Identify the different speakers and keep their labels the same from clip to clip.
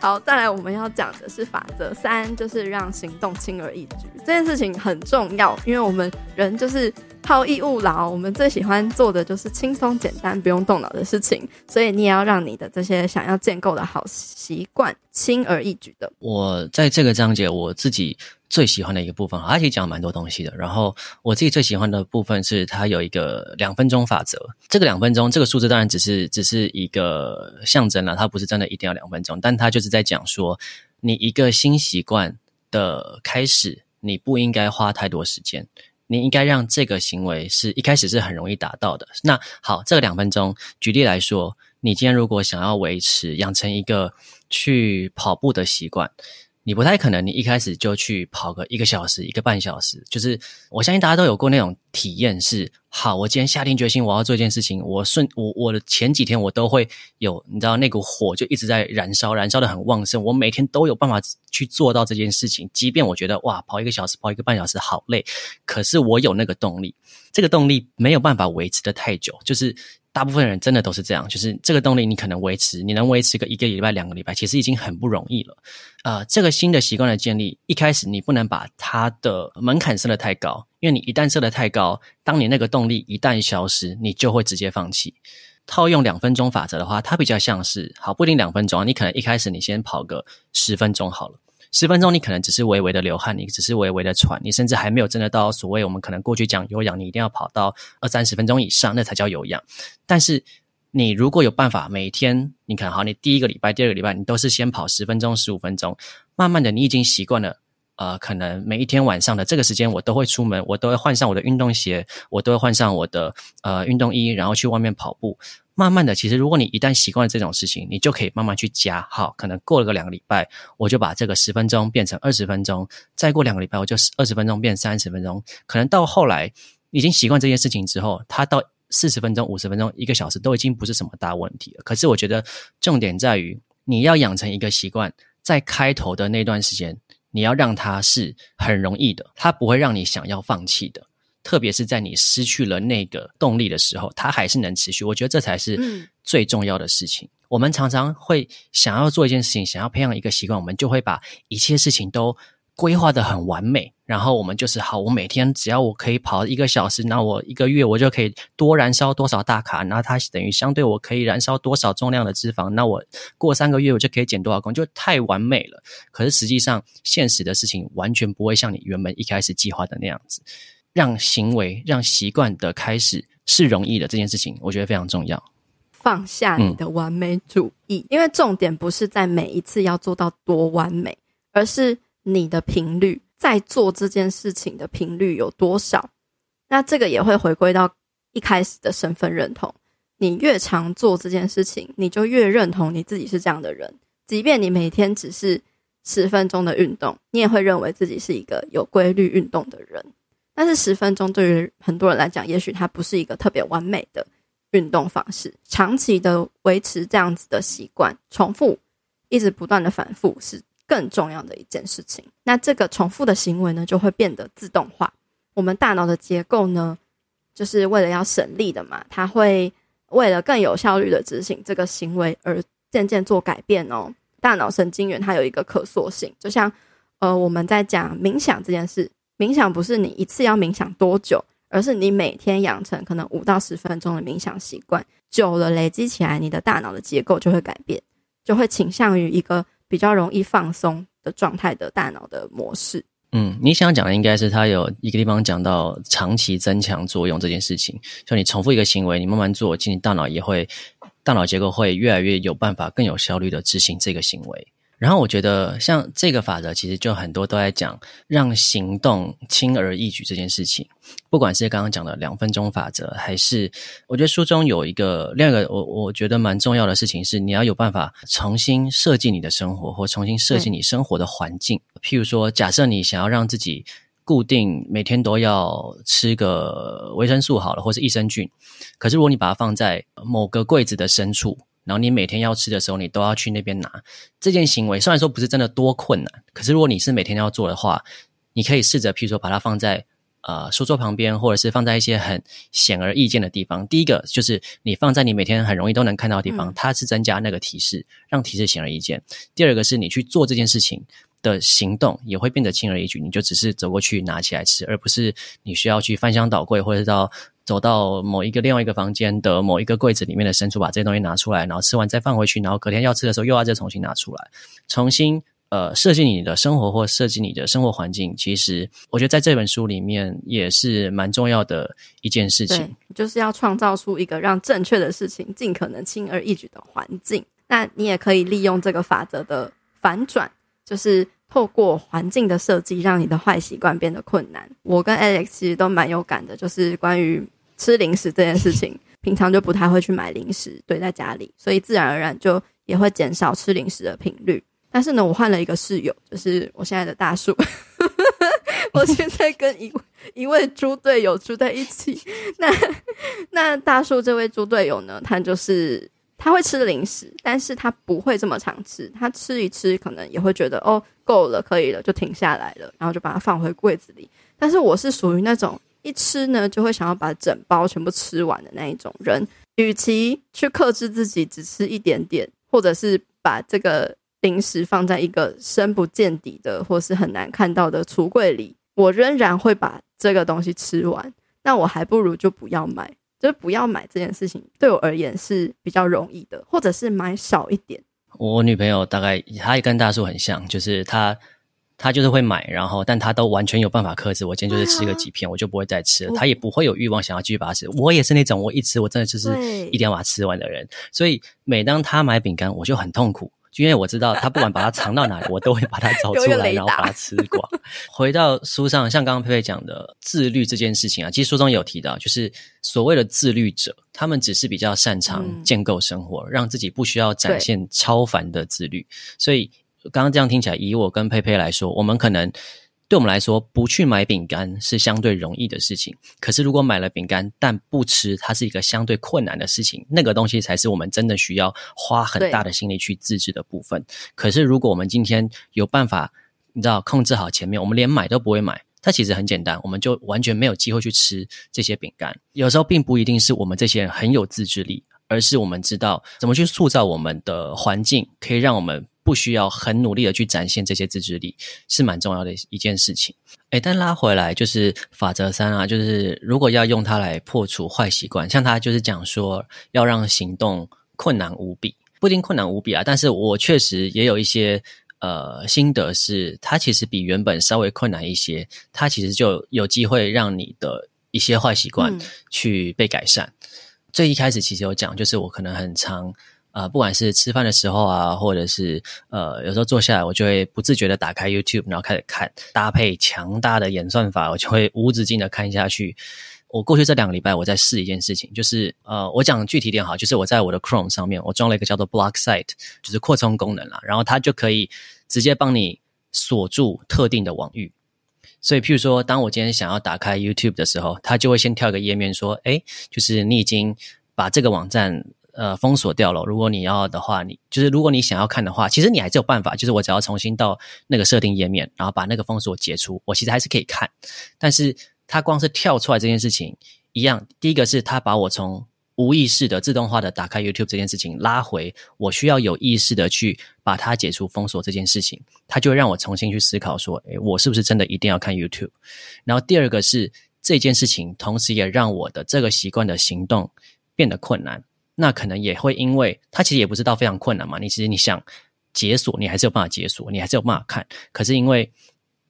Speaker 1: 好，再来我们要讲的是法则三，就是让行动轻而易举。这件事情很重要，因为我们人就是好逸恶劳，我们最喜欢做的就是轻松简单、不用动脑的事情。所以你也要让你的这些想要建构的好习惯轻而易举的。
Speaker 2: 我在这个章节我自己。最喜欢的一个部分，他其实讲蛮多东西的。然后我自己最喜欢的部分是，他有一个两分钟法则。这个两分钟这个数字当然只是只是一个象征了，它不是真的一定要两分钟。但他就是在讲说，你一个新习惯的开始，你不应该花太多时间，你应该让这个行为是一开始是很容易达到的。那好，这个两分钟，举例来说，你今天如果想要维持养成一个去跑步的习惯。你不太可能，你一开始就去跑个一个小时、一个半小时。就是我相信大家都有过那种体验是，好，我今天下定决心我要做一件事情，我顺我我的前几天我都会有，你知道那股火就一直在燃烧，燃烧得很旺盛。我每天都有办法去做到这件事情，即便我觉得哇，跑一个小时、跑一个半小时好累，可是我有那个动力。这个动力没有办法维持得太久，就是。大部分人真的都是这样，就是这个动力你可能维持，你能维持个一个礼拜、两个礼拜，其实已经很不容易了。呃，这个新的习惯的建立，一开始你不能把它的门槛设得太高，因为你一旦设得太高，当你那个动力一旦消失，你就会直接放弃。套用两分钟法则的话，它比较像是，好，不一定两分钟，你可能一开始你先跑个十分钟好了。十分钟，你可能只是微微的流汗，你只是微微的喘，你甚至还没有真的到所谓我们可能过去讲有氧，你一定要跑到二三十分钟以上，那才叫有氧。但是你如果有办法，每天你看好，你第一个礼拜、第二个礼拜，你都是先跑十分钟、十五分钟，慢慢的你已经习惯了。呃，可能每一天晚上的这个时间，我都会出门，我都会换上我的运动鞋，我都会换上我的呃运动衣，然后去外面跑步。慢慢的，其实如果你一旦习惯了这种事情，你就可以慢慢去加。好，可能过了个两个礼拜，我就把这个十分钟变成二十分钟，再过两个礼拜，我就二十分钟变三十分钟。可能到后来已经习惯这件事情之后，它到四十分钟、五十分钟、一个小时都已经不是什么大问题了。可是我觉得重点在于你要养成一个习惯，在开头的那段时间，你要让它是很容易的，它不会让你想要放弃的。特别是在你失去了那个动力的时候，它还是能持续。我觉得这才是最重要的事情。嗯。我们常常会想要做一件事情，想要培养一个习惯，我们就会把一切事情都规划得很完美。然后我们就是好，我每天只要我可以跑一个小时，那我一个月我就可以多燃烧多少大卡，那它等于相对我可以燃烧多少重量的脂肪，那我过三个月我就可以减多少公斤，就太完美了。可是实际上，现实的事情完全不会像你原本一开始计划的那样子。让行为、让习惯的开始是容易的这件事情，我觉得非常重要。
Speaker 1: 放下你的完美主义，嗯，因为重点不是在每一次要做到多完美，而是你的频率，在做这件事情的频率有多少。那这个也会回归到一开始的身份认同。你越常做这件事情，你就越认同你自己是这样的人。即便你每天只是十分钟的运动，你也会认为自己是一个有规律运动的人。但是十分钟对于很多人来讲，也许它不是一个特别完美的运动方式。长期的维持这样子的习惯，重复，一直不断的反复，是更重要的一件事情。那这个重复的行为呢，就会变得自动化。我们大脑的结构呢，就是为了要省力的嘛，它会为了更有效率的执行这个行为而渐渐做改变哦。大脑神经元它有一个可塑性，就像呃我们在讲冥想这件事。冥想不是你一次要冥想多久，而是你每天养成可能五到十分钟的冥想习惯，久了累积起来，你的大脑的结构就会改变，就会倾向于一个比较容易放松的状态的大脑的模式。
Speaker 2: 嗯，你想讲的应该是他有一个地方讲到长期增强作用这件事情，就你重复一个行为，你慢慢做，其实你大脑也会，大脑结构会越来越有办法，更有效率的执行这个行为。然后我觉得，像这个法则，其实就很多都在讲让行动轻而易举这件事情。不管是刚刚讲的两分钟法则，还是我觉得书中有一个另一个我我觉得蛮重要的事情是，你要有办法重新设计你的生活，或重新设计你生活的环境。譬如说，假设你想要让自己固定每天都要吃个维生素好了，或是益生菌，可是如果你把它放在某个柜子的深处。然后你每天要吃的时候，你都要去那边拿。这件行为虽然说不是真的多困难，可是如果你是每天要做的话，你可以试着，譬如说把它放在呃书桌旁边，或者是放在一些很显而易见的地方。第一个就是你放在你每天很容易都能看到的地方，嗯、它是增加那个提示，让提示显而易见。第二个是你去做这件事情的行动也会变得轻而易举，你就只是走过去拿起来吃，而不是你需要去翻箱倒柜，或者是到走到某一个另外一个房间的某一个柜子里面的深处把这些东西拿出来，然后吃完再放回去，然后隔天要吃的时候又要再重新拿出来，重新。呃，设计你的生活或设计你的生活环境，其实我觉得在这本书里面也是蛮重要的一件事情。
Speaker 1: 就是要创造出一个让正确的事情尽可能轻而易举的环境。那你也可以利用这个法则的反转，就是透过环境的设计，让你的坏习惯变得困难。我跟 Alex 其实都蛮有感的，就是关于吃零食这件事情，平常就不太会去买零食堆在家里，所以自然而然就也会减少吃零食的频率。但是呢，我换了一个室友，就是我现在的大树。我现在跟一一位猪队友住在一起。那那大树这位猪队友呢，他就是他会吃零食，但是他不会这么常吃。他吃一吃，可能也会觉得哦，够了，可以了，就停下来了，然后就把它放回柜子里。但是我是属于那种一吃呢，就会想要把整包全部吃完的那一种人。与其去克制自己只吃一点点，或者是把这个。零食放在一个深不见底的或是很难看到的橱柜里，我仍然会把这个东西吃完。那我还不如就不要买，就是不要买这件事情对我而言是比较容易的，或者是买少一点。
Speaker 2: 我女朋友大概她也跟大树很像，就是她她就是会买，然后但他都完全有办法克制。我今天就是吃个几片，我就不会再吃了。他也不会有欲望想要继续把它吃。我也是那种我一吃我真的就是一定要把它吃完的人。所以每当他买饼干，我就很痛苦。因为我知道他不管把它藏到哪里，我都会把它找出来，然后把它吃光。回到书上，像刚刚佩佩讲的自律这件事情啊，其实书中也有提到，就是所谓的自律者，他们只是比较擅长建构生活，嗯、让自己不需要展现超凡的自律。所以刚刚这样听起来，以我跟佩佩来说，我们可能。对我们来说，不去买饼干是相对容易的事情。可是，如果买了饼干但不吃，它是一个相对困难的事情。那个东西才是我们真的需要花很大的心力去自制的部分。可是，如果我们今天有办法，你知道控制好前面，我们连买都不会买，它其实很简单，我们就完全没有机会去吃这些饼干。有时候，并不一定是我们这些人很有自制力，而是我们知道怎么去塑造我们的环境，可以让我们。不需要很努力的去展现这些自制力，是蛮重要的一件事情。诶，但拉回来就是法则三啊，就是如果要用它来破除坏习惯，像他就是讲说要让行动困难无比，不一定困难无比啊。但是我确实也有一些呃心得是，它其实比原本稍微困难一些，它其实就有机会让你的一些坏习惯去被改善。嗯、最一开始其实有讲，就是我可能很常。啊、呃，不管是吃饭的时候啊，或者是呃，有时候坐下来，我就会不自觉的打开 YouTube，然后开始看，搭配强大的演算法，我就会无止境的看下去。我过去这两个礼拜，我在试一件事情，就是呃，我讲具体点好，就是我在我的 Chrome 上面，我装了一个叫做 Block Site，就是扩充功能啦，然后它就可以直接帮你锁住特定的网域。所以，譬如说，当我今天想要打开 YouTube 的时候，它就会先跳个页面说，诶，就是你已经把这个网站。呃，封锁掉了。如果你要的话，你就是如果你想要看的话，其实你还是有办法。就是我只要重新到那个设定页面，然后把那个封锁解除，我其实还是可以看。但是它光是跳出来这件事情一样，第一个是它把我从无意识的自动化的打开 YouTube 这件事情拉回，我需要有意识的去把它解除封锁这件事情，它就会让我重新去思考说，诶，我是不是真的一定要看 YouTube？然后第二个是这件事情，同时也让我的这个习惯的行动变得困难。那可能也会因为它其实也不知道非常困难嘛，你其实你想解锁，你还是有办法解锁，你还是有办法看。可是因为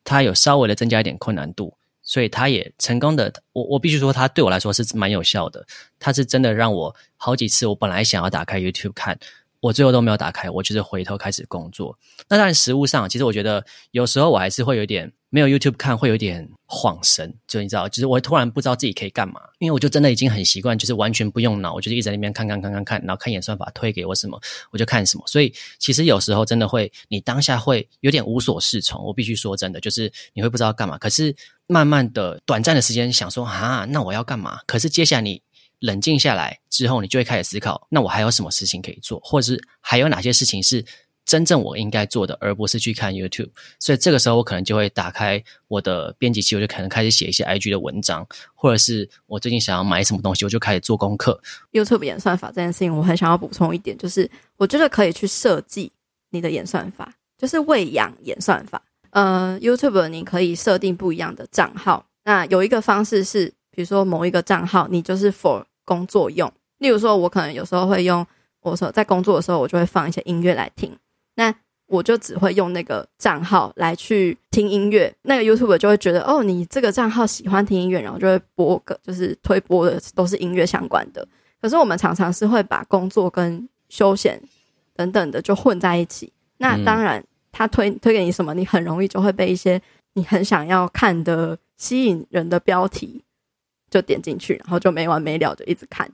Speaker 2: 它有稍微的增加一点困难度，所以它也成功的，我我必须说，它对我来说是蛮有效的。它是真的让我好几次，我本来想要打开 YouTube 看。我最后都没有打开，我就是回头开始工作。那当然，实物上其实我觉得有时候我还是会有点没有 YouTube 看，会有点恍神，就你知道，就是我突然不知道自己可以干嘛，因为我就真的已经很习惯，就是完全不用脑，我就是一直在那边看看看看看，然后看演算法推给我什么，我就看什么。所以其实有时候真的会，你当下会有点无所适从。我必须说真的，就是你会不知道干嘛。可是慢慢的、短暂的时间想说啊，那我要干嘛？可是接下来你。冷静下来之后，你就会开始思考：那我还有什么事情可以做，或者是还有哪些事情是真正我应该做的，而不是去看 YouTube。所以这个时候，我可能就会打开我的编辑器，我就可能开始写一些 IG 的文章，或者是我最近想要买什么东西，我就开始做功课。
Speaker 1: YouTube 演算法这件事情，我很想要补充一点，就是我觉得可以去设计你的演算法，就是喂养演算法。呃，YouTube 你可以设定不一样的账号。那有一个方式是，比如说某一个账号，你就是 for 工作用。例如说，我可能有时候会用，我说在工作的时候，我就会放一些音乐来听。那我就只会用那个账号来去听音乐。那个 YouTube 就会觉得，哦，你这个账号喜欢听音乐，然后就会播个，就是推播的都是音乐相关的。可是我们常常是会把工作跟休闲等等的就混在一起。那当然，他推推给你什么，你很容易就会被一些你很想要看的吸引人的标题就点进去，然后就没完没了就一直看。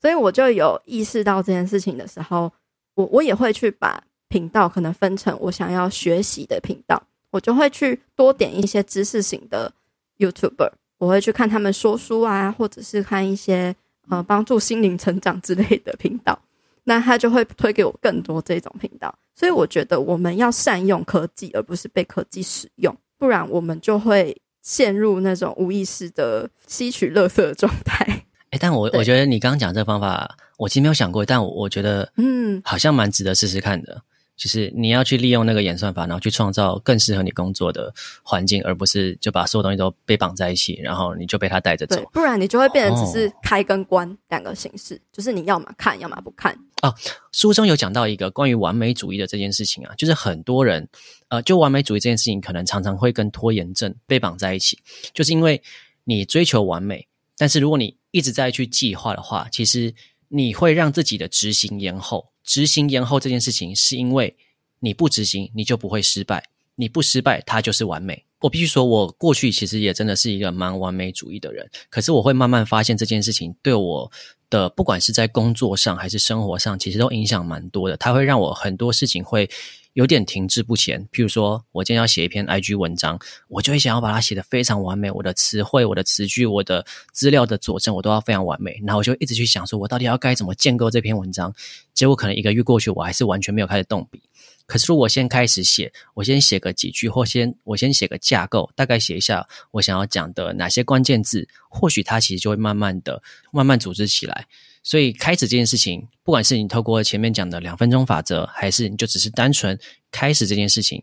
Speaker 1: 所以我就有意识到这件事情的时候，我我也会去把频道可能分成我想要学习的频道，我就会去多点一些知识型的 YouTuber，我会去看他们说书啊，或者是看一些呃帮助心灵成长之类的频道，那他就会推给我更多这种频道。所以我觉得我们要善用科技，而不是被科技使用，不然我们就会陷入那种无意识的吸取垃圾的状态。
Speaker 2: 哎，但我我觉得你刚刚讲这个方法，我其实没有想过，但我我觉得，嗯，好像蛮值得试试看的。就是你要去利用那个演算法，然后去创造更适合你工作的环境，而不是就把所有东西都被绑在一起，然后你就被它带着走。
Speaker 1: 不然你就会变成只是开跟关两个形式，哦、就是你要么看，要么不看。
Speaker 2: 啊，书中有讲到一个关于完美主义的这件事情啊，就是很多人，呃，就完美主义这件事情，可能常常会跟拖延症被绑在一起，就是因为你追求完美，但是如果你一直在去计划的话，其实你会让自己的执行延后。执行延后这件事情，是因为你不执行，你就不会失败；你不失败，它就是完美。我必须说，我过去其实也真的是一个蛮完美主义的人。可是我会慢慢发现，这件事情对我的不管是在工作上还是生活上，其实都影响蛮多的。它会让我很多事情会有点停滞不前。譬如说，我今天要写一篇 IG 文章，我就会想要把它写得非常完美，我的词汇、我的词句、我的资料的佐证，我都要非常完美。然后我就一直去想，说我到底要该怎么建构这篇文章。结果可能一个月过去，我还是完全没有开始动笔。可是，如果我先开始写，我先写个几句，或先我先写个架构，大概写一下我想要讲的哪些关键字，或许它其实就会慢慢的、慢慢组织起来。所以，开始这件事情，不管是你透过前面讲的两分钟法则，还是你就只是单纯开始这件事情，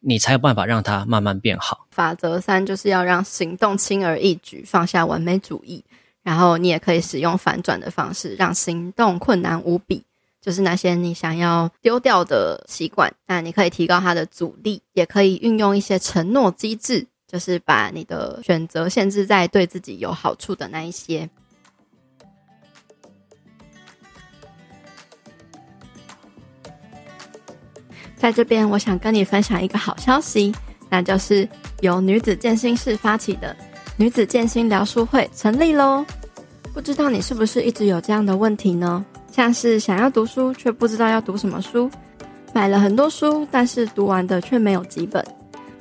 Speaker 2: 你才有办法让它慢慢变好。
Speaker 1: 法则三就是要让行动轻而易举，放下完美主义，然后你也可以使用反转的方式，让行动困难无比。就是那些你想要丢掉的习惯，那你可以提高它的阻力，也可以运用一些承诺机制，就是把你的选择限制在对自己有好处的那一些。在这边，我想跟你分享一个好消息，那就是由女子健心室发起的女子健心疗书会成立喽。不知道你是不是一直有这样的问题呢？像是想要读书却不知道要读什么书，买了很多书，但是读完的却没有几本，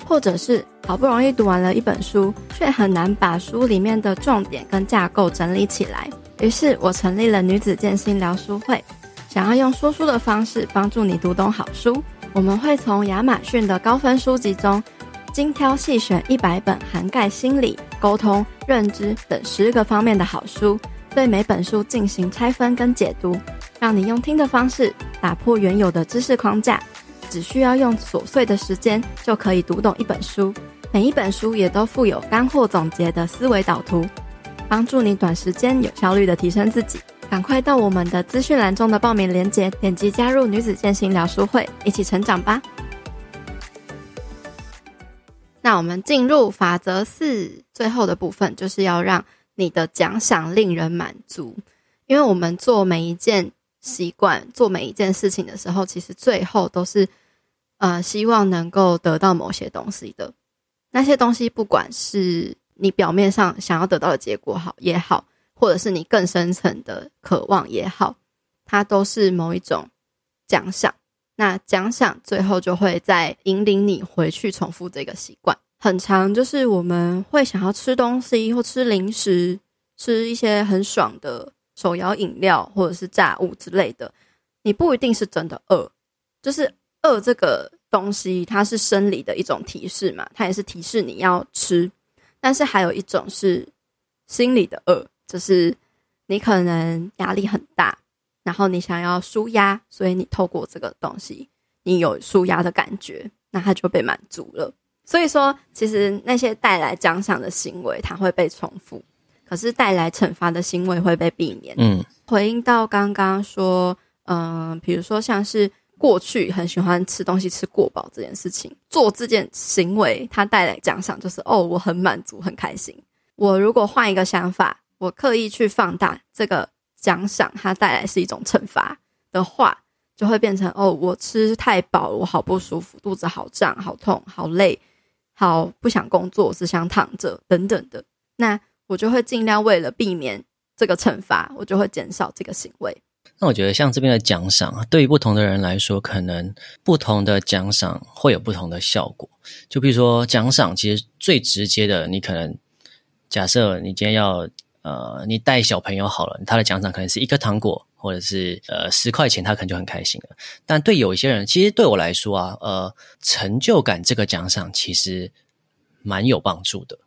Speaker 1: 或者是好不容易读完了一本书，却很难把书里面的重点跟架构整理起来。于是我成立了女子健心疗书会，想要用说书的方式帮助你读懂好书。我们会从亚马逊的高分书籍中精挑细选一百本涵盖心理、沟通、认知等十个方面的好书。对每本书进行拆分跟解读，让你用听的方式打破原有的知识框架，只需要用琐碎的时间就可以读懂一本书。每一本书也都附有干货总结的思维导图，帮助你短时间有效率的提升自己。赶快到我们的资讯栏中的报名链接，点击加入女子健心疗书会，一起成长吧。那我们进入法则四最后的部分，就是要让。你的奖赏令人满足，因为我们做每一件习惯、做每一件事情的时候，其实最后都是呃希望能够得到某些东西的。那些东西，不管是你表面上想要得到的结果好也好，或者是你更深层的渴望也好，它都是某一种奖赏。那奖赏最后就会再引领你回去重复这个习惯。很长，就是我们会想要吃东西或吃零食，吃一些很爽的手摇饮料或者是炸物之类的。你不一定是真的饿，就是饿这个东西，它是生理的一种提示嘛，它也是提示你要吃。但是还有一种是心理的饿，就是你可能压力很大，然后你想要舒压，所以你透过这个东西，你有舒压的感觉，那它就被满足了。所以说，其实那些带来奖赏的行为，它会被重复；可是带来惩罚的行为会被避免。
Speaker 2: 嗯，
Speaker 1: 回应到刚刚说，嗯、呃，比如说像是过去很喜欢吃东西吃过饱这件事情，做这件行为，它带来奖赏就是哦，我很满足，很开心。我如果换一个想法，我刻意去放大这个奖赏，它带来是一种惩罚的话，就会变成哦，我吃太饱，我好不舒服，肚子好胀、好痛、好累。好，不想工作，只想躺着，等等的，那我就会尽量为了避免这个惩罚，我就会减少这个行为。
Speaker 2: 那我觉得像这边的奖赏，对于不同的人来说，可能不同的奖赏会有不同的效果。就比如说奖赏，其实最直接的，你可能假设你今天要呃，你带小朋友好了，他的奖赏可能是一颗糖果。或者是呃十块钱，他可能就很开心了。但对有一些人，其实对我来说啊，呃，成就感这个奖赏其实蛮有帮助的，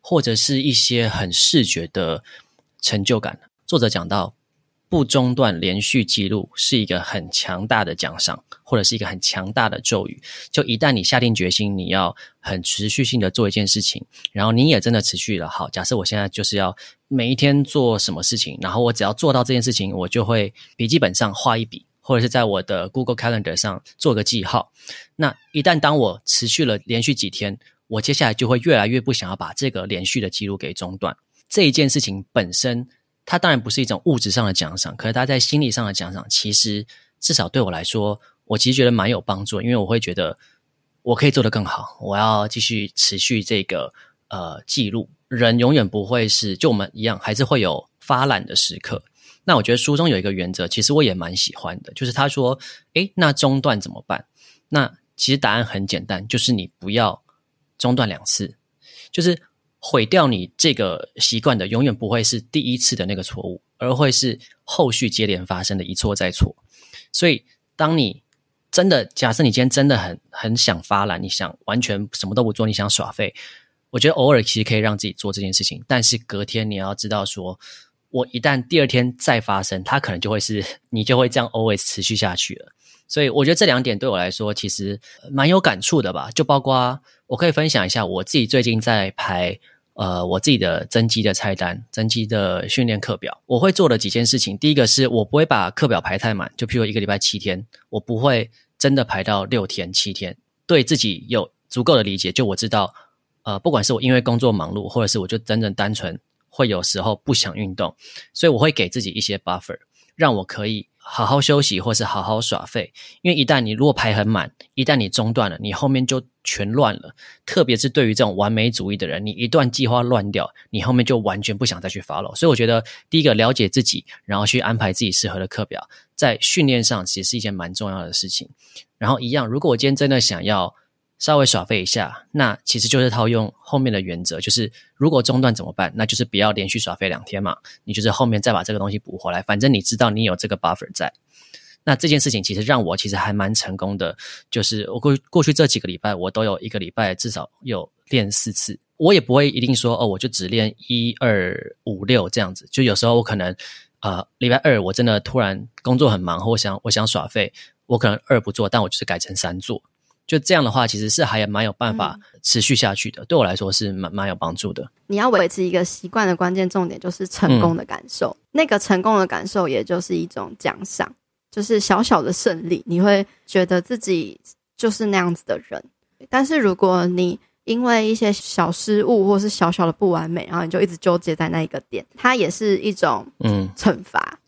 Speaker 2: 或者是一些很视觉的成就感。作者讲到。不中断连续记录是一个很强大的奖赏，或者是一个很强大的咒语。就一旦你下定决心，你要很持续性的做一件事情，然后你也真的持续了。好，假设我现在就是要每一天做什么事情，然后我只要做到这件事情，我就会笔记本上画一笔，或者是在我的 Google Calendar 上做个记号。那一旦当我持续了连续几天，我接下来就会越来越不想要把这个连续的记录给中断。这一件事情本身。它当然不是一种物质上的奖赏，可是它在心理上的奖赏，其实至少对我来说，我其实觉得蛮有帮助，因为我会觉得我可以做得更好，我要继续持续这个呃记录。人永远不会是就我们一样，还是会有发懒的时刻。那我觉得书中有一个原则，其实我也蛮喜欢的，就是他说：“诶，那中断怎么办？”那其实答案很简单，就是你不要中断两次，就是。毁掉你这个习惯的，永远不会是第一次的那个错误，而会是后续接连发生的一错再错。所以，当你真的假设你今天真的很很想发懒，你想完全什么都不做，你想耍废，我觉得偶尔其实可以让自己做这件事情。但是隔天你要知道说，我一旦第二天再发生，它可能就会是你就会这样 always 持续下去了。所以，我觉得这两点对我来说其实蛮有感触的吧。就包括我可以分享一下我自己最近在排。呃，我自己的增肌的菜单、增肌的训练课表，我会做的几件事情。第一个是我不会把课表排太满，就譬如一个礼拜七天，我不会真的排到六天、七天。对自己有足够的理解，就我知道，呃，不管是我因为工作忙碌，或者是我就真正单纯会有时候不想运动，所以我会给自己一些 buffer，让我可以。好好休息，或是好好耍废，因为一旦你如果排很满，一旦你中断了，你后面就全乱了。特别是对于这种完美主义的人，你一段计划乱掉，你后面就完全不想再去 follow。所以我觉得，第一个了解自己，然后去安排自己适合的课表，在训练上其实是一件蛮重要的事情。然后一样，如果我今天真的想要。稍微耍废一下，那其实就是套用后面的原则，就是如果中断怎么办？那就是不要连续耍废两天嘛，你就是后面再把这个东西补回来，反正你知道你有这个 buffer 在。那这件事情其实让我其实还蛮成功的，就是我过过去这几个礼拜，我都有一个礼拜至少有练四次，我也不会一定说哦，我就只练一二五六这样子，就有时候我可能呃礼拜二我真的突然工作很忙，或我想我想耍废，我可能二不做，但我就是改成三做。就这样的话，其实是还蛮有办法持续下去的。嗯、对我来说是蛮蛮有帮助的。
Speaker 1: 你要维持一个习惯的关键重点就是成功的感受，嗯、那个成功的感受也就是一种奖赏，就是小小的胜利，你会觉得自己就是那样子的人。但是如果你因为一些小失误或是小小的不完美，然后你就一直纠结在那一个点，它也是一种嗯惩罚，嗯、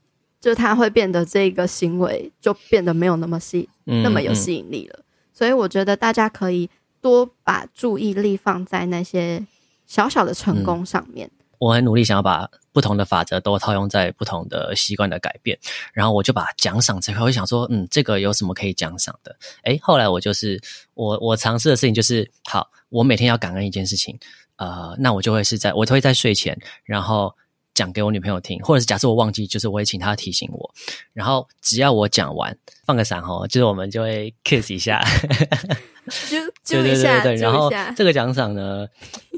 Speaker 1: 就它会变得这个行为就变得没有那么吸，嗯、那么有吸引力了。所以我觉得大家可以多把注意力放在那些小小的成功上面。
Speaker 2: 我很努力想要把不同的法则都套用在不同的习惯的改变，然后我就把奖赏这块，我想说，嗯，这个有什么可以奖赏的？诶，后来我就是我我尝试的事情就是，好，我每天要感恩一件事情，呃，那我就会是在我就会在睡前，然后讲给我女朋友听，或者是假设我忘记，就是我会请她提醒我。然后只要我讲完，放个闪吼，就是我们就会 kiss 一下，
Speaker 1: 就就一下，
Speaker 2: 对对对对。然后这个奖赏呢，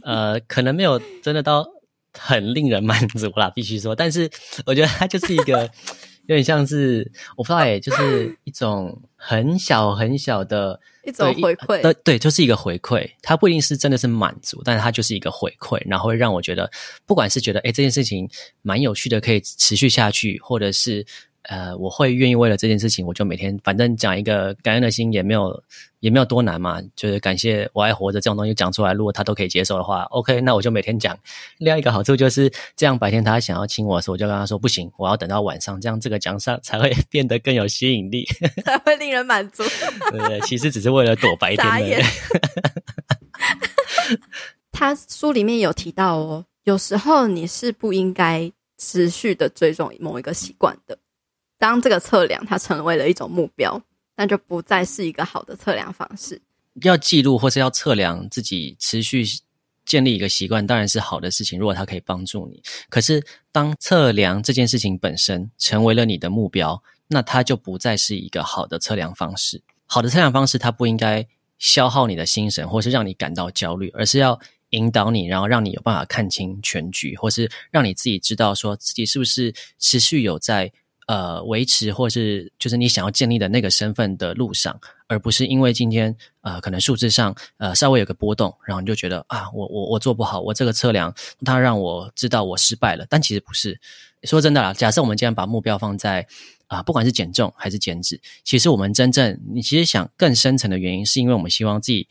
Speaker 2: 呃，可能没有真的到很令人满足啦，必须说。但是我觉得它就是一个 有点像是我不知道哎，就是一种很小很小的。
Speaker 1: 一种回馈，
Speaker 2: 对对，就是一个回馈。它不一定是真的是满足，但是它就是一个回馈，然后会让我觉得，不管是觉得哎这件事情蛮有趣的，可以持续下去，或者是。呃，我会愿意为了这件事情，我就每天反正讲一个感恩的心，也没有也没有多难嘛，就是感谢我还活着这种东西讲出来，如果他都可以接受的话，OK，那我就每天讲。另外一个好处就是，这样白天他想要亲我的时候，我就跟他说不行，我要等到晚上，这样这个奖赏才会 变得更有吸引力，
Speaker 1: 才会令人满足。
Speaker 2: 对对，其实只是为了躲白天的。眼
Speaker 1: 他书里面有提到哦，有时候你是不应该持续的追踪某一个习惯的。当这个测量它成为了一种目标，那就不再是一个好的测量方式。
Speaker 2: 要记录或是要测量自己持续建立一个习惯，当然是好的事情。如果它可以帮助你，可是当测量这件事情本身成为了你的目标，那它就不再是一个好的测量方式。好的测量方式，它不应该消耗你的心神，或是让你感到焦虑，而是要引导你，然后让你有办法看清全局，或是让你自己知道说自己是不是持续有在。呃，维持或是就是你想要建立的那个身份的路上，而不是因为今天呃可能数字上呃稍微有个波动，然后你就觉得啊，我我我做不好，我这个测量它让我知道我失败了，但其实不是。说真的啦，假设我们今天把目标放在啊、不管是减重还是减脂，其实我们真正你其实想更深层的原因，是因为我们希望自己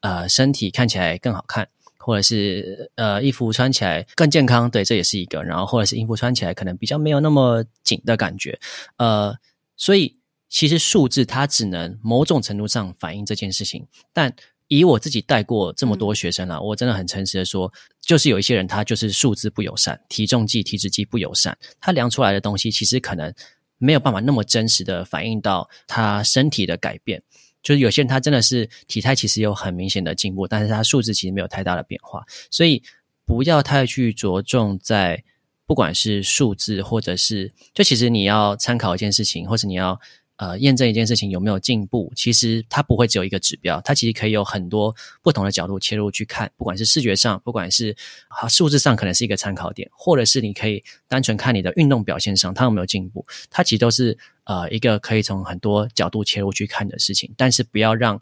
Speaker 2: 呃身体看起来更好看。或者是呃衣服穿起来更健康，对，这也是一个。然后或者是衣服穿起来可能比较没有那么紧的感觉，呃，所以其实数字它只能某种程度上反映这件事情。但以我自己带过这么多学生啦，嗯、我真的很诚实的说，就是有一些人他就是数字不友善，体重计、体脂计不友善，他量出来的东西其实可能没有办法那么真实的反映到他身体的改变。就是有些人他真的是体态其实有很明显的进步，但是他数字其实没有太大的变化，所以不要太去着重在不管是数字或者是，就其实你要参考一件事情，或者你要。呃，验证一件事情有没有进步，其实它不会只有一个指标，它其实可以有很多不同的角度切入去看，不管是视觉上，不管是啊数字上，可能是一个参考点，或者是你可以单纯看你的运动表现上，它有没有进步，它其实都是呃一个可以从很多角度切入去看的事情，但是不要让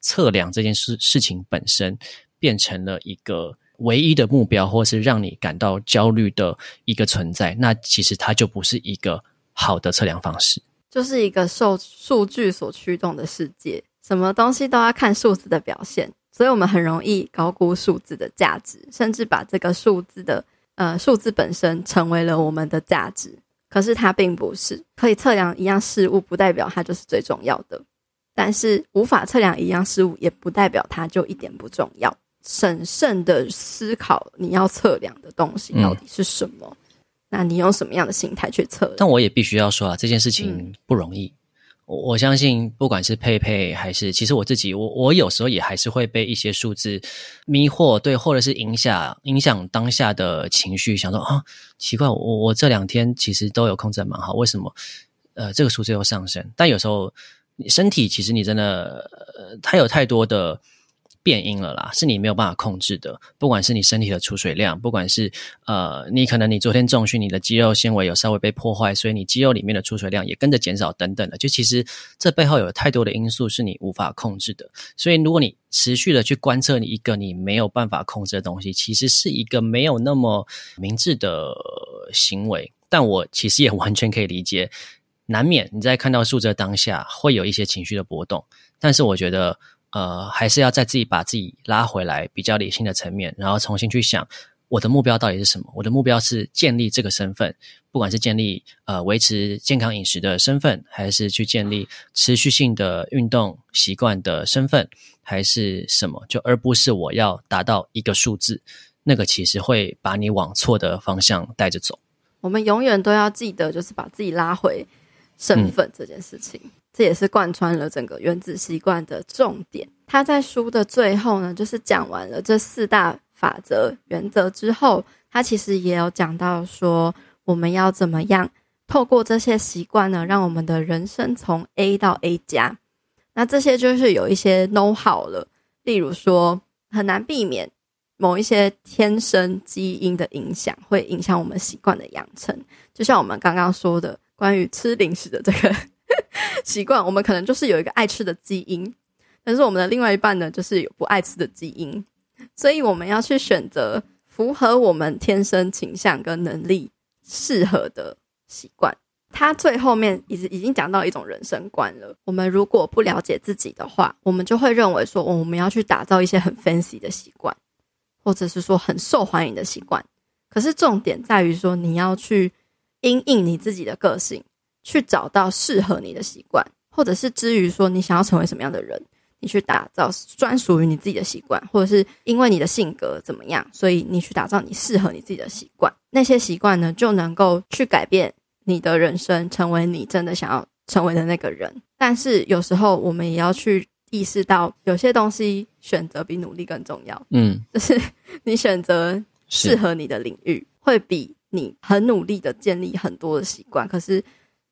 Speaker 2: 测量这件事事情本身变成了一个唯一的目标，或是让你感到焦虑的一个存在，那其实它就不是一个好的测量方式。
Speaker 1: 就是一个受数据所驱动的世界，什么东西都要看数字的表现，所以我们很容易高估数字的价值，甚至把这个数字的呃数字本身成为了我们的价值。可是它并不是，可以测量一样事物，不代表它就是最重要的；但是无法测量一样事物，也不代表它就一点不重要。审慎的思考你要测量的东西到底是什么。嗯那你用什么样的心态去测？
Speaker 2: 但我也必须要说啊，这件事情不容易。我、嗯、我相信，不管是佩佩还是，其实我自己，我我有时候也还是会被一些数字迷惑，对，或者是影响影响当下的情绪，想说啊，奇怪，我我这两天其实都有控制蛮好，为什么呃这个数字又上升？但有时候你身体其实你真的，呃，它有太多的。变音了啦，是你没有办法控制的。不管是你身体的出水量，不管是呃，你可能你昨天重训，你的肌肉纤维有稍微被破坏，所以你肌肉里面的出水量也跟着减少等等的。就其实这背后有太多的因素是你无法控制的。所以如果你持续的去观测你一个你没有办法控制的东西，其实是一个没有那么明智的行为。但我其实也完全可以理解，难免你在看到数字当下会有一些情绪的波动，但是我觉得。呃，还是要再自己把自己拉回来，比较理性的层面，然后重新去想我的目标到底是什么？我的目标是建立这个身份，不管是建立呃维持健康饮食的身份，还是去建立持续性的运动习惯的身份，还是什么？就而不是我要达到一个数字，那个其实会把你往错的方向带着走。
Speaker 1: 我们永远都要记得，就是把自己拉回身份这件事情。嗯这也是贯穿了整个原子习惯的重点。他在书的最后呢，就是讲完了这四大法则原则之后，他其实也有讲到说，我们要怎么样透过这些习惯呢，让我们的人生从 A 到 A 加。那这些就是有一些 know how 了，例如说很难避免某一些天生基因的影响，会影响我们习惯的养成。就像我们刚刚说的，关于吃零食的这个 习惯，我们可能就是有一个爱吃的基因，但是我们的另外一半呢，就是有不爱吃的基因，所以我们要去选择符合我们天生倾向跟能力适合的习惯。他最后面已经已经讲到一种人生观了。我们如果不了解自己的话，我们就会认为说，我们要去打造一些很 fancy 的习惯，或者是说很受欢迎的习惯。可是重点在于说，你要去因应你自己的个性，去找到适合你的习惯，或者是至于说你想要成为什么样的人，你去打造专属于你自己的习惯，或者是因为你的性格怎么样，所以你去打造你适合你自己的习惯。那些习惯呢，就能够去改变。你的人生成为你真的想要成为的那个人，但是有时候我们也要去意识到，有些东西选择比努力更重要。嗯，就是你选择适合你的领域，会比你很努力的建立很多的习惯，可是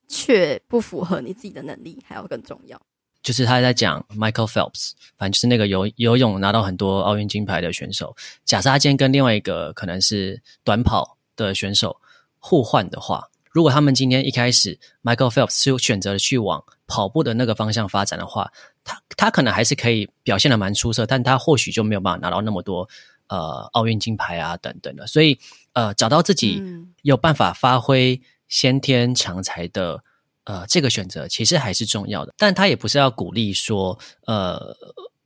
Speaker 1: 却不符合你自己的能力还要更重要。
Speaker 2: 就是他在讲 Michael Phelps，反正就是那个游游泳拿到很多奥运金牌的选手。假设他今天跟另外一个可能是短跑的选手互换的话。如果他们今天一开始，Michael Phelps 是选择去往跑步的那个方向发展的话，他他可能还是可以表现得蛮出色，但他或许就没有办法拿到那么多呃奥运金牌啊等等的。所以呃，找到自己有办法发挥先天强才的呃这个选择，其实还是重要的。但他也不是要鼓励说呃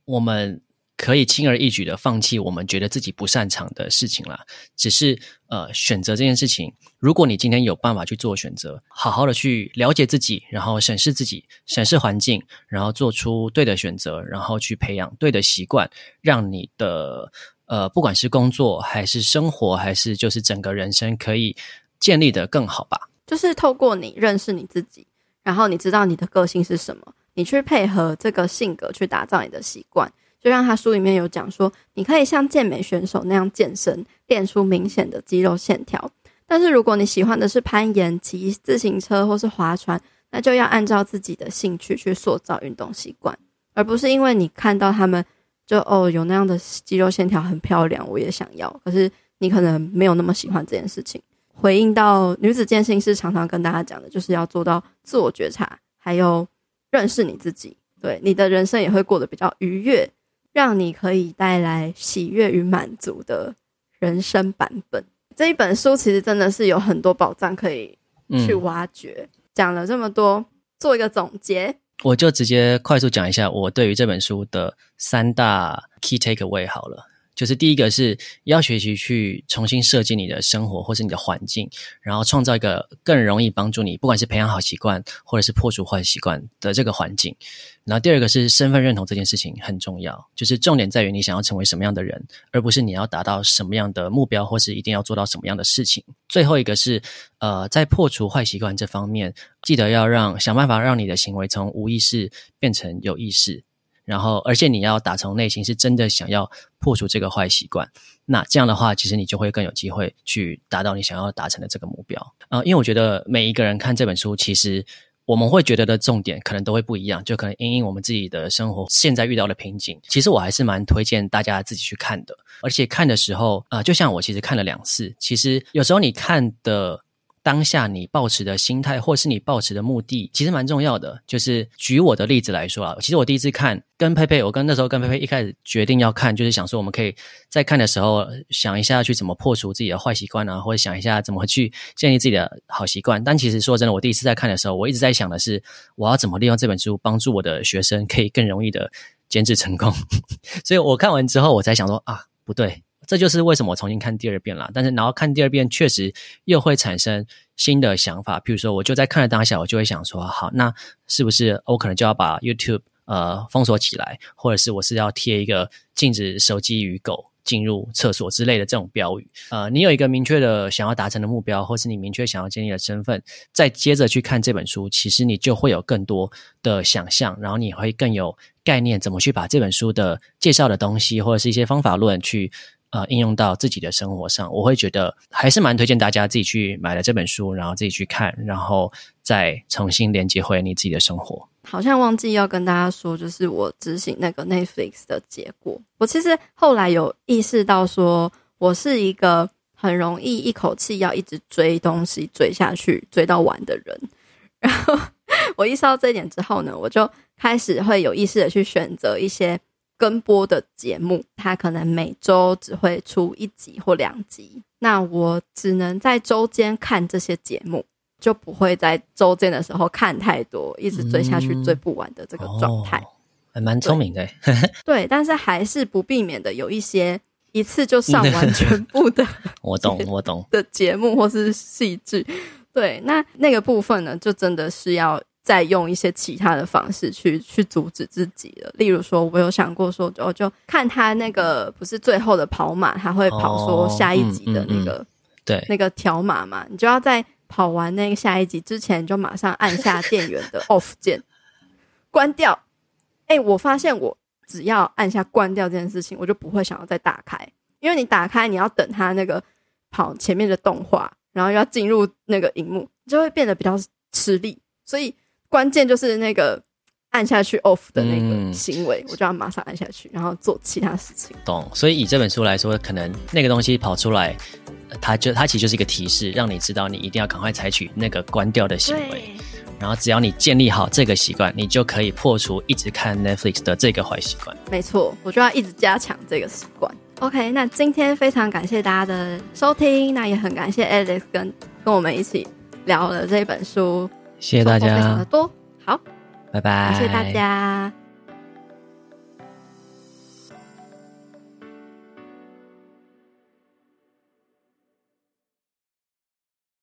Speaker 2: 我们。可以轻而易举的放弃我们觉得自己不擅长的事情啦，只是呃选择这件事情，如果你今天有办法去做选择，好好的去了解自己，然后审视自己，审视环境，然后做出对的选择，然后去培养对的习惯，让你的呃不管是工作还是生活，还是就是整个人生可以建立的更好吧。
Speaker 1: 就是透过你认识你自己，然后你知道你的个性是什么，你去配合这个性格去打造你的习惯。就像他书里面有讲说，你可以像健美选手那样健身，练出明显的肌肉线条。但是如果你喜欢的是攀岩、骑自行车或是划船，那就要按照自己的兴趣去塑造运动习惯，而不是因为你看到他们就哦有那样的肌肉线条很漂亮，我也想要。可是你可能没有那么喜欢这件事情。回应到女子健心师常常跟大家讲的，就是要做到自我觉察，还有认识你自己，对你的人生也会过得比较愉悦。让你可以带来喜悦与满足的人生版本。这一本书其实真的是有很多宝藏可以去挖掘。讲了这么多，做一个总结，
Speaker 2: 我就直接快速讲一下我对于这本书的三大 key takeaway 好了。就是第一个是要学习去重新设计你的生活或是你的环境，然后创造一个更容易帮助你，不管是培养好习惯或者是破除坏习惯的这个环境。然后第二个是身份认同这件事情很重要，就是重点在于你想要成为什么样的人，而不是你要达到什么样的目标或是一定要做到什么样的事情。最后一个是呃，在破除坏习惯这方面，记得要让想办法让你的行为从无意识变成有意识。然后，而且你要打从内心是真的想要破除这个坏习惯，那这样的话，其实你就会更有机会去达到你想要达成的这个目标。啊、呃，因为我觉得每一个人看这本书，其实我们会觉得的重点可能都会不一样，就可能因应我们自己的生活现在遇到的瓶颈。其实我还是蛮推荐大家自己去看的，而且看的时候，啊、就像我其实看了两次，其实有时候你看的。当下你抱持的心态，或是你抱持的目的，其实蛮重要的。就是举我的例子来说啊，其实我第一次看，跟佩佩，我跟那时候跟佩佩一开始决定要看，就是想说我们可以在看的时候想一下去怎么破除自己的坏习惯啊，或者想一下怎么去建立自己的好习惯。但其实说真的，我第一次在看的时候，我一直在想的是，我要怎么利用这本书帮助我的学生可以更容易的减脂成功。所以我看完之后，我才想说啊，不对。这就是为什么我重新看第二遍了，但是然后看第二遍确实又会产生新的想法，比如说我就在看的当下，我就会想说，好，那是不是我可能就要把 YouTube 呃封锁起来，或者是我是要贴一个禁止手机与狗进入厕所之类的这种标语？呃，你有一个明确的想要达成的目标，或是你明确想要建立的身份，再接着去看这本书，其实你就会有更多的想象，然后你会更有概念怎么去把这本书的介绍的东西或者是一些方法论去。呃应用到自己的生活上，我会觉得还是蛮推荐大家自己去买了这本书，然后自己去看，然后再重新连接回你自己的生活。
Speaker 1: 好像忘记要跟大家说，就是我执行那个 Netflix 的结果。我其实后来有意识到，说我是一个很容易一口气要一直追东西追下去，追到完的人。然后 我意识到这一点之后呢，我就开始会有意识的去选择一些跟播的节目，它可能每周只会出一集或两集，那我只能在周间看这些节目。就不会在周间的时候看太多，一直追下去追不完的这个状态，
Speaker 2: 嗯哦、还蛮聪明的。
Speaker 1: 对，但是还是不避免的有一些一次就上完全部的，
Speaker 2: 我懂我懂
Speaker 1: 的节目或是戏剧。对，那那个部分呢，就真的是要再用一些其他的方式去去阻止自己了。例如说，我有想过说，我就看他那个不是最后的跑马，他会跑说下一集的那个、哦嗯嗯嗯、对那个条码嘛，你就要在。跑完那个下一集之前，就马上按下电源的 off 键，关掉。哎、欸，我发现我只要按下关掉这件事情，我就不会想要再打开，因为你打开，你要等它那个跑前面的动画，然后要进入那个荧幕，就会变得比较吃力。所以关键就是那个按下去 off 的那个行为，我就要马上按下去，然后做其他事情。
Speaker 2: 懂。所以以这本书来说，可能那个东西跑出来。它就它其实就是一个提示，让你知道你一定要赶快采取那个关掉的行为。然后只要你建立好这个习惯，你就可以破除一直看 Netflix 的这个坏习惯。
Speaker 1: 没错，我就要一直加强这个习惯。OK，那今天非常感谢大家的收听，那也很感谢 Alex 跟跟我们一起聊了这本书。
Speaker 2: 谢谢大家。
Speaker 1: 非常的多，好，
Speaker 2: 拜拜，
Speaker 1: 谢谢大家。